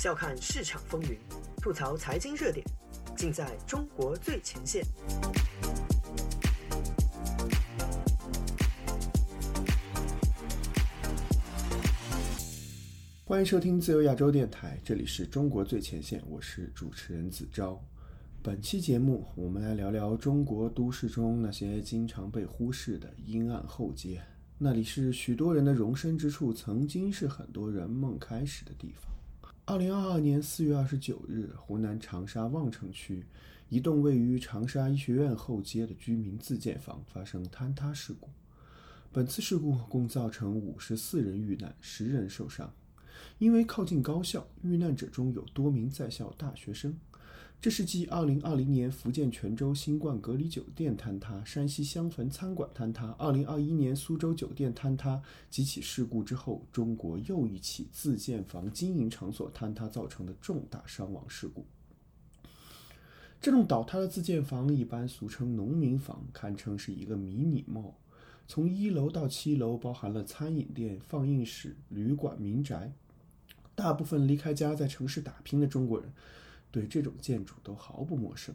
笑看市场风云，吐槽财经热点，尽在中国最前线。欢迎收听自由亚洲电台，这里是中国最前线，我是主持人子昭。本期节目，我们来聊聊中国都市中那些经常被忽视的阴暗后街。那里是许多人的容身之处，曾经是很多人梦开始的地方。二零二二年四月二十九日，湖南长沙望城区一栋位于长沙医学院后街的居民自建房发生坍塌事故。本次事故共造成五十四人遇难，十人受伤。因为靠近高校，遇难者中有多名在校大学生。这是继2020年福建泉州新冠隔离酒店坍塌、山西襄汾餐馆坍塌、2021年苏州酒店坍塌几起事故之后，中国又一起自建房经营场所坍塌造成的重大伤亡事故。这栋倒塌的自建房一般俗称农民房，堪称是一个迷你帽从一楼到七楼包含了餐饮店、放映室、旅馆、民宅。大部分离开家在城市打拼的中国人，对这种建筑都毫不陌生。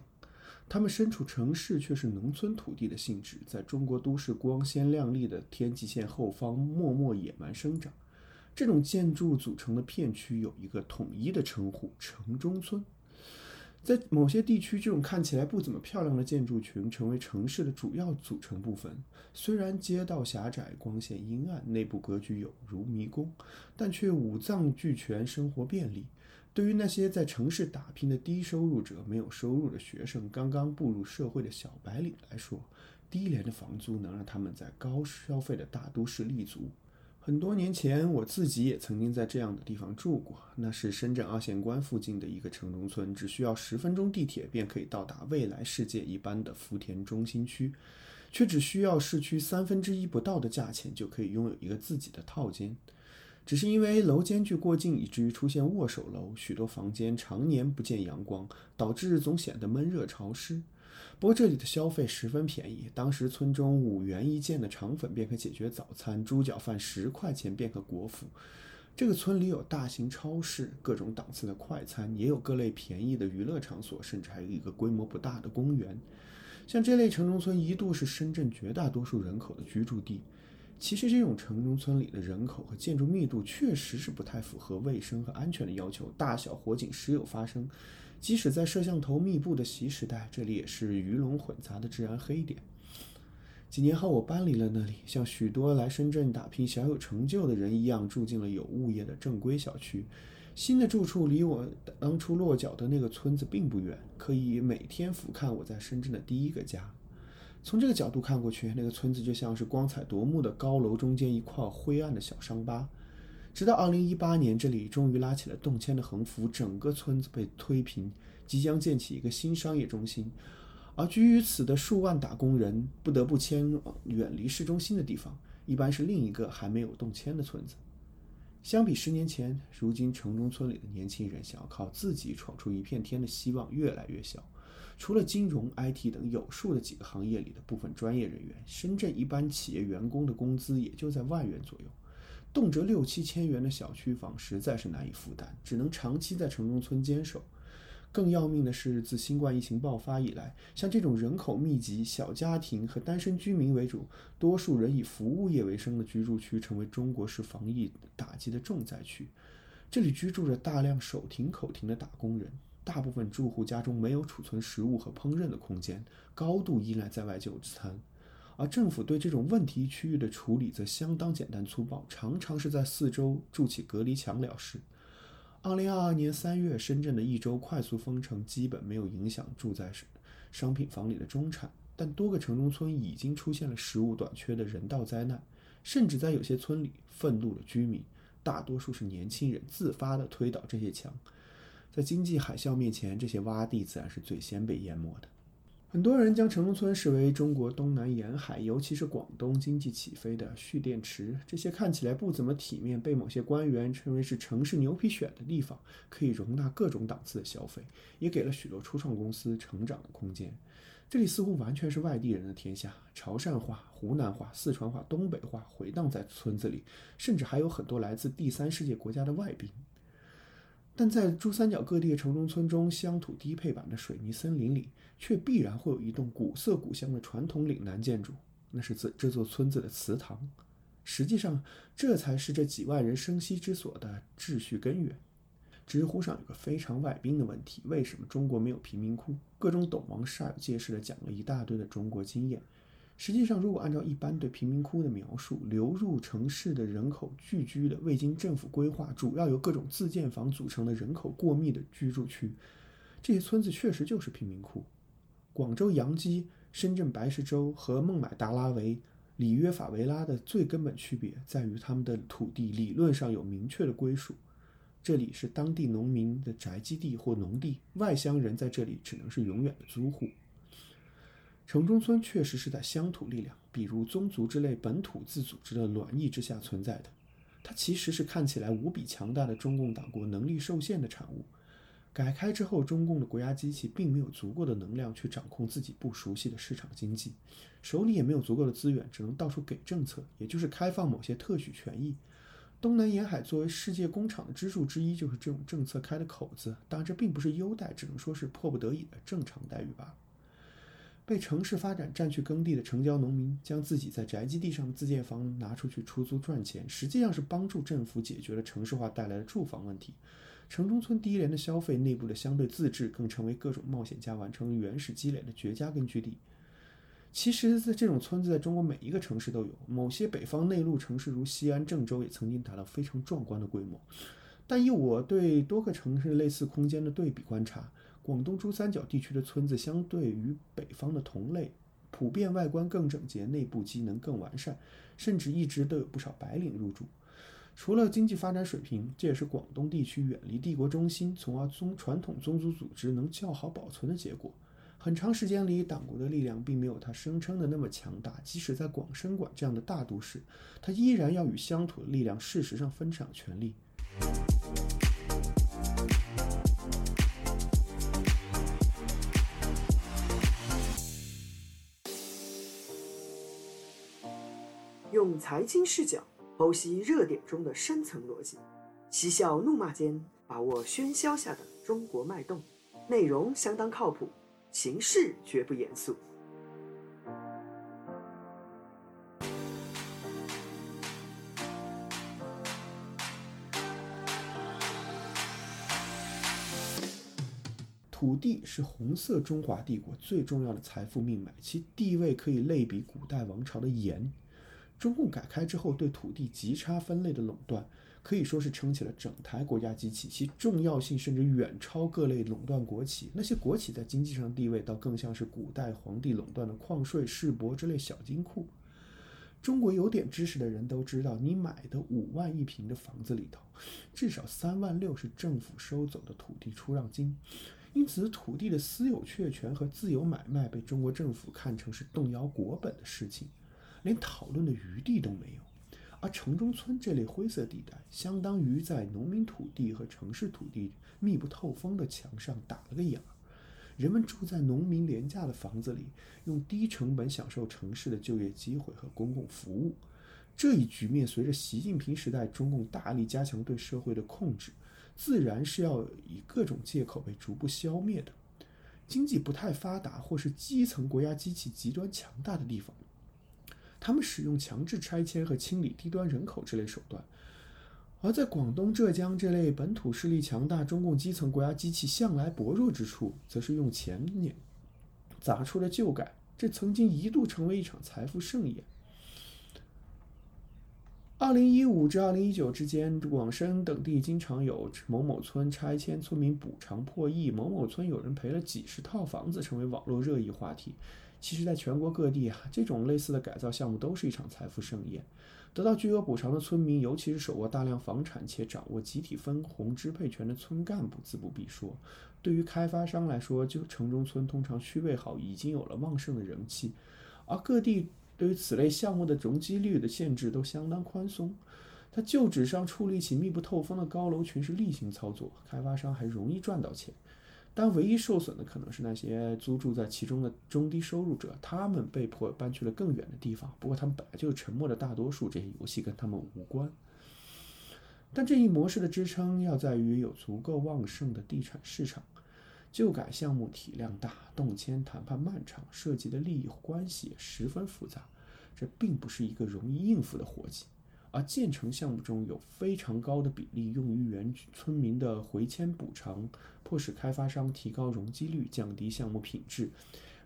他们身处城市，却是农村土地的性质，在中国都市光鲜亮丽的天际线后方默默野蛮生长。这种建筑组成的片区有一个统一的称呼——城中村。在某些地区，这种看起来不怎么漂亮的建筑群成为城市的主要组成部分。虽然街道狭窄、光线阴暗、内部格局有如迷宫，但却五脏俱全，生活便利。对于那些在城市打拼的低收入者、没有收入的学生、刚刚步入社会的小白领来说，低廉的房租能让他们在高消费的大都市立足。很多年前，我自己也曾经在这样的地方住过。那是深圳二线关附近的一个城中村，只需要十分钟地铁便可以到达未来世界一般的福田中心区，却只需要市区三分之一不到的价钱就可以拥有一个自己的套间。只是因为楼间距过近，以至于出现握手楼，许多房间常年不见阳光，导致总显得闷热潮湿。不过这里的消费十分便宜，当时村中五元一件的肠粉便可解决早餐，猪脚饭十块钱便可果腹。这个村里有大型超市，各种档次的快餐，也有各类便宜的娱乐场所，甚至还有一个规模不大的公园。像这类城中村一度是深圳绝大多数人口的居住地。其实这种城中村里的人口和建筑密度确实是不太符合卫生和安全的要求，大小火警时有发生。即使在摄像头密布的习时代，这里也是鱼龙混杂的治安黑点。几年后，我搬离了那里，像许多来深圳打拼、小有成就的人一样，住进了有物业的正规小区。新的住处离我当初落脚的那个村子并不远，可以每天俯瞰我在深圳的第一个家。从这个角度看过去，那个村子就像是光彩夺目的高楼中间一块灰暗的小伤疤。直到二零一八年，这里终于拉起了动迁的横幅，整个村子被推平，即将建起一个新商业中心。而居于此的数万打工人不得不迁往远离市中心的地方，一般是另一个还没有动迁的村子。相比十年前，如今城中村里的年轻人想要靠自己闯出一片天的希望越来越小。除了金融、IT 等有数的几个行业里的部分专业人员，深圳一般企业员工的工资也就在万元左右。动辄六七千元的小区房实在是难以负担，只能长期在城中村坚守。更要命的是，自新冠疫情爆发以来，像这种人口密集、小家庭和单身居民为主、多数人以服务业为生的居住区，成为中国式防疫打击的重灾区。这里居住着大量手停口停的打工人，大部分住户家中没有储存食物和烹饪的空间，高度依赖在外就餐。而政府对这种问题区域的处理则相当简单粗暴，常常是在四周筑起隔离墙了事。二零二二年三月，深圳的一周快速封城基本没有影响住在商品房里的中产，但多个城中村已经出现了食物短缺的人道灾难，甚至在有些村里，愤怒的居民，大多数是年轻人，自发地推倒这些墙。在经济海啸面前，这些洼地自然是最先被淹没的。很多人将城中村视为中国东南沿海，尤其是广东经济起飞的蓄电池。这些看起来不怎么体面，被某些官员称为是城市牛皮癣的地方，可以容纳各种档次的消费，也给了许多初创公司成长的空间。这里似乎完全是外地人的天下，潮汕话、湖南话、四川话、东北话回荡在村子里，甚至还有很多来自第三世界国家的外宾。但在珠三角各地的城中村中，乡土低配版的水泥森林里，却必然会有一栋古色古香的传统岭南建筑，那是这这座村子的祠堂。实际上，这才是这几万人生息之所的秩序根源。知乎上有个非常外宾的问题：为什么中国没有贫民窟？各种懂王煞有介事地讲了一大堆的中国经验。实际上，如果按照一般对贫民窟的描述，流入城市的人口聚居的、未经政府规划、主要由各种自建房组成的人口过密的居住区，这些村子确实就是贫民窟。广州洋基、深圳白石洲和孟买达拉维、里约法维拉的最根本区别在于，他们的土地理论上有明确的归属，这里是当地农民的宅基地或农地，外乡人在这里只能是永远的租户。城中村确实是在乡土力量，比如宗族之类本土自组织的卵意之下存在的。它其实是看起来无比强大的中共党国能力受限的产物。改开之后，中共的国家机器并没有足够的能量去掌控自己不熟悉的市场经济，手里也没有足够的资源，只能到处给政策，也就是开放某些特许权益。东南沿海作为世界工厂的支柱之一，就是这种政策开的口子。当然，这并不是优待，只能说是迫不得已的正常待遇罢了。被城市发展占去耕地的城郊农民，将自己在宅基地上的自建房拿出去出租赚钱，实际上是帮助政府解决了城市化带来的住房问题。城中村低廉的消费、内部的相对自治，更成为各种冒险家完成原始积累的绝佳根据地。其实，在这种村子，在中国每一个城市都有。某些北方内陆城市，如西安、郑州，也曾经达到非常壮观的规模。但以我对多个城市类似空间的对比观察，广东珠三角地区的村子，相对于北方的同类，普遍外观更整洁，内部机能更完善，甚至一直都有不少白领入住。除了经济发展水平，这也是广东地区远离帝国中心，从而宗传统宗族组织能较好保存的结果。很长时间里，党国的力量并没有他声称的那么强大。即使在广深莞这样的大都市，他依然要与乡土的力量事实上分享权力。用财经视角剖析热点中的深层逻辑，嬉笑怒骂间把握喧嚣下的中国脉动，内容相当靠谱，形式绝不严肃。土地是红色中华帝国最重要的财富命脉，其地位可以类比古代王朝的盐。中共改开之后对土地极差分类的垄断，可以说是撑起了整台国家机器，其重要性甚至远超各类垄断国企。那些国企在经济上地位，倒更像是古代皇帝垄断的矿税、市舶之类小金库。中国有点知识的人都知道，你买的五万一平的房子里头，至少三万六是政府收走的土地出让金。因此，土地的私有确权和自由买卖被中国政府看成是动摇国本的事情，连讨论的余地都没有。而城中村这类灰色地带，相当于在农民土地和城市土地密不透风的墙上打了个眼儿。人们住在农民廉价的房子里，用低成本享受城市的就业机会和公共服务。这一局面随着习近平时代中共大力加强对社会的控制。自然是要以各种借口被逐步消灭的。经济不太发达或是基层国家机器极端强大的地方，他们使用强制拆迁和清理低端人口这类手段；而在广东、浙江这类本土势力强大、中共基层国家机器向来薄弱之处，则是用钱碾砸出了旧改。这曾经一度成为一场财富盛宴。二零一五至二零一九之间，广深等地经常有某某村拆迁，村民补偿破亿；某某村有人赔了几十套房子，成为网络热议话题。其实，在全国各地啊，这种类似的改造项目都是一场财富盛宴。得到巨额补偿的村民，尤其是手握大量房产且掌握集体分红支配权的村干部，自不必说。对于开发商来说，就城中村通常区位好，已经有了旺盛的人气，而各地。对于此类项目的容积率的限制都相当宽松，它旧址上矗立起密不透风的高楼群是例行操作，开发商还容易赚到钱。但唯一受损的可能是那些租住在其中的中低收入者，他们被迫搬去了更远的地方。不过他们本来就沉默的大多数，这些游戏跟他们无关。但这一模式的支撑要在于有足够旺盛的地产市场。旧改项目体量大，动迁谈判漫长，涉及的利益关系也十分复杂，这并不是一个容易应付的活计。而建成项目中有非常高的比例用于原村民的回迁补偿，迫使开发商提高容积率，降低项目品质。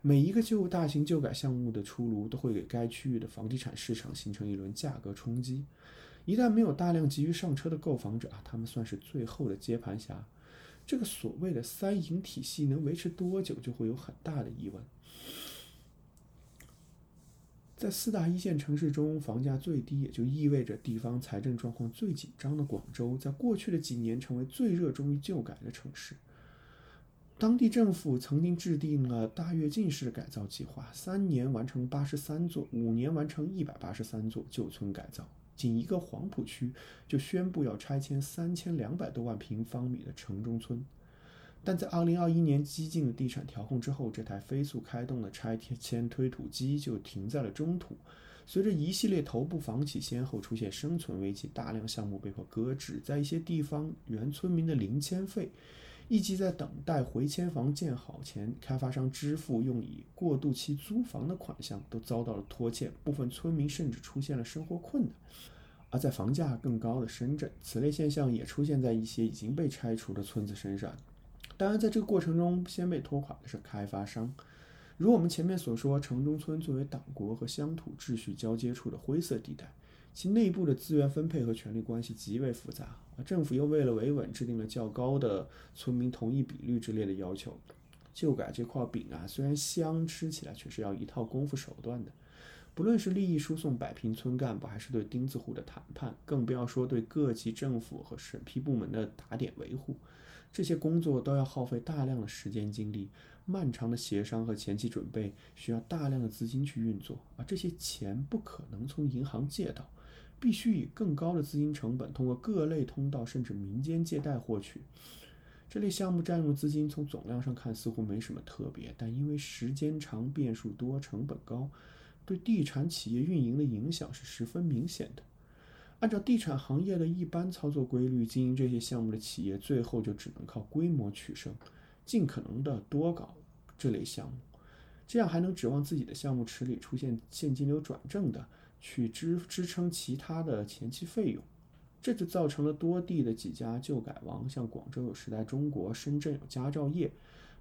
每一个旧大型旧改项目的出炉，都会给该区域的房地产市场形成一轮价格冲击。一旦没有大量急于上车的购房者啊，他们算是最后的接盘侠。这个所谓的三赢体系能维持多久，就会有很大的疑问。在四大一线城市中，房价最低，也就意味着地方财政状况最紧张的广州，在过去的几年成为最热衷于旧改的城市。当地政府曾经制定了大跃进式改造计划，三年完成八十三座，五年完成一百八十三座旧村改造。仅一个黄埔区就宣布要拆迁三千两百多万平方米的城中村。但在二零二一年激进的地产调控之后，这台飞速开动的拆迁推土机就停在了中途。随着一系列头部房企先后出现生存危机，大量项目被迫搁置。在一些地方，原村民的零迁费，以及在等待回迁房建好前，开发商支付用以过渡期租房的款项，都遭到了拖欠。部分村民甚至出现了生活困难。而在房价更高的深圳，此类现象也出现在一些已经被拆除的村子身上。当然，在这个过程中，先被拖垮的是开发商。如我们前面所说，城中村作为党国和乡土秩序交接处的灰色地带，其内部的资源分配和权力关系极为复杂。政府又为了维稳，制定了较高的村民同意比率之类的要求。旧改这块饼啊，虽然香，吃起来却是要一套功夫手段的。不论是利益输送摆平村干部，还是对钉子户的谈判，更不要说对各级政府和审批部门的打点维护。这些工作都要耗费大量的时间精力，漫长的协商和前期准备需要大量的资金去运作，而这些钱不可能从银行借到，必须以更高的资金成本通过各类通道甚至民间借贷获取。这类项目占用资金从总量上看似乎没什么特别，但因为时间长、变数多、成本高，对地产企业运营的影响是十分明显的。按照地产行业的一般操作规律，经营这些项目的企业最后就只能靠规模取胜，尽可能的多搞这类项目，这样还能指望自己的项目池里出现现金流转正的，去支支撑其他的前期费用。这就造成了多地的几家旧改王，像广州有时代中国，深圳有佳兆业。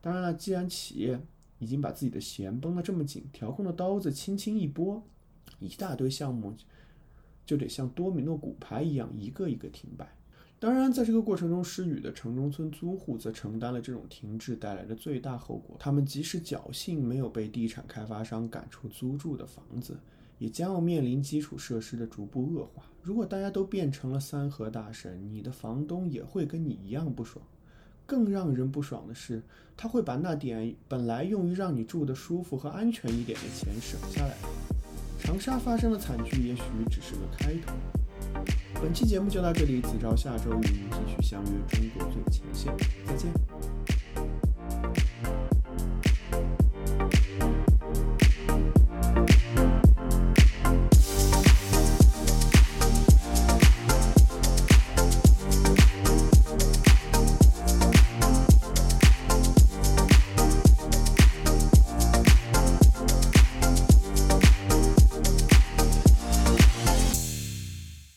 当然了，既然企业已经把自己的弦绷得这么紧，调控的刀子轻轻一拨，一大堆项目。就得像多米诺骨牌一样一个一个停摆。当然，在这个过程中，失语的城中村租户则承担了这种停滞带来的最大后果。他们即使侥幸没有被地产开发商赶出租住的房子，也将要面临基础设施的逐步恶化。如果大家都变成了三和大神，你的房东也会跟你一样不爽。更让人不爽的是，他会把那点本来用于让你住的舒服和安全一点的钱省下来。长沙发生的惨剧也许只是个开头。本期节目就到这里，子昭下周与您继续相约中国最前，